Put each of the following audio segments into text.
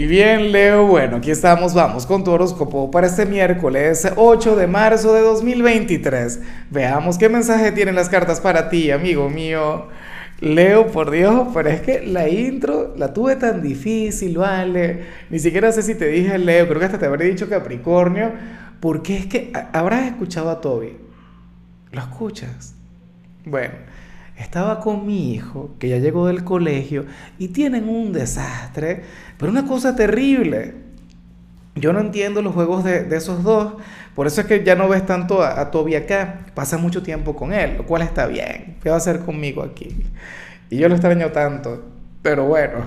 Y bien, Leo, bueno, aquí estamos, vamos con tu horóscopo para este miércoles 8 de marzo de 2023. Veamos qué mensaje tienen las cartas para ti, amigo mío. Leo, por Dios, pero es que la intro la tuve tan difícil, ¿vale? Ni siquiera sé si te dije Leo, creo que hasta te habré dicho Capricornio, porque es que habrás escuchado a Toby. ¿Lo escuchas? Bueno, estaba con mi hijo, que ya llegó del colegio, y tienen un desastre, pero una cosa terrible. Yo no entiendo los juegos de, esos dos, por eso es que ya no ves tanto a, Toby acá, pasa mucho tiempo con él, lo cual está bien. ¿Qué va a hacer conmigo aquí? Y yo lo extraño tanto, pero bueno.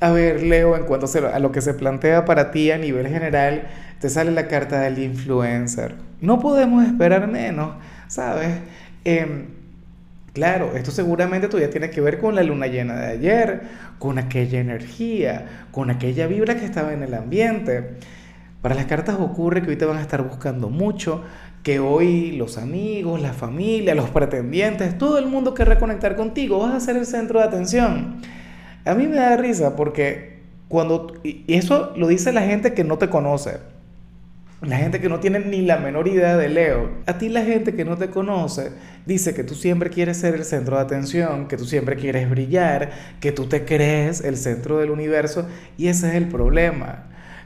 A ver, Leo, en cuanto a lo que se plantea para ti a nivel general, te sale la carta del influencer. No podemos esperar menos, ¿sabes? Eh, Claro, esto seguramente todavía tiene que ver con la luna llena de ayer, con aquella energía, con aquella vibra que estaba en el ambiente. Para las cartas ocurre que hoy te van a estar buscando mucho, que hoy los amigos, la familia, los pretendientes, todo el mundo querrá conectar contigo, vas a ser el centro de atención. A mí me da risa porque cuando, y eso lo dice la gente que no te conoce, la gente que no tiene ni la menor idea de Leo. A ti la gente que no te conoce dice que tú siempre quieres ser el centro de atención, que tú siempre quieres brillar, que tú te crees el centro del universo y ese es el problema,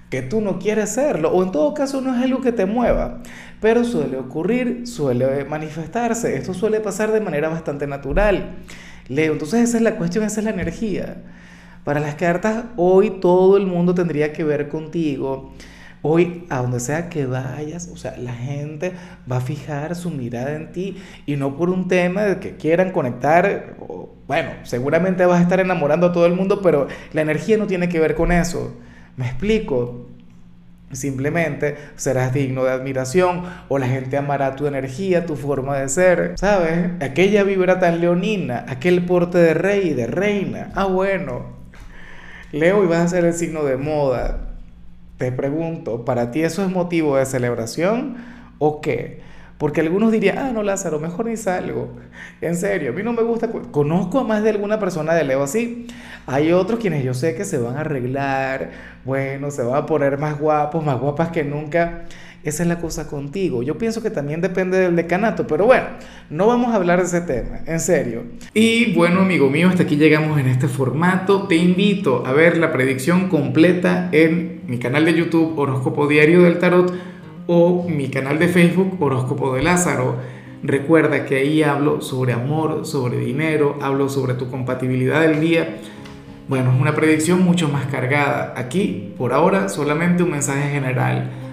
que tú no quieres serlo o en todo caso no es algo que te mueva, pero suele ocurrir, suele manifestarse, esto suele pasar de manera bastante natural. Leo, entonces esa es la cuestión, esa es la energía. Para las cartas, hoy todo el mundo tendría que ver contigo Hoy, a donde sea que vayas, o sea, la gente va a fijar su mirada en ti y no por un tema de que quieran conectar, bueno, seguramente vas a estar enamorando a todo el mundo, pero la energía no tiene que ver con eso. ¿Me explico? Simplemente serás digno de admiración o la gente amará tu energía, tu forma de ser, ¿sabes? Aquella vibra tan leonina, aquel porte de rey y de reina. Ah, bueno. Leo y vas a ser el signo de moda te pregunto, ¿para ti eso es motivo de celebración o qué? Porque algunos dirían, ah, no, Lázaro, mejor ni salgo. En serio, a mí no me gusta. Conozco a más de alguna persona de Leo así. Hay otros quienes yo sé que se van a arreglar, bueno, se van a poner más guapos, más guapas que nunca. Esa es la cosa contigo. Yo pienso que también depende del decanato, pero bueno, no vamos a hablar de ese tema, en serio. Y bueno, amigo mío, hasta aquí llegamos en este formato. Te invito a ver la predicción completa en mi canal de YouTube Horóscopo Diario del Tarot o mi canal de Facebook Horóscopo de Lázaro. Recuerda que ahí hablo sobre amor, sobre dinero, hablo sobre tu compatibilidad del día. Bueno, es una predicción mucho más cargada. Aquí, por ahora, solamente un mensaje general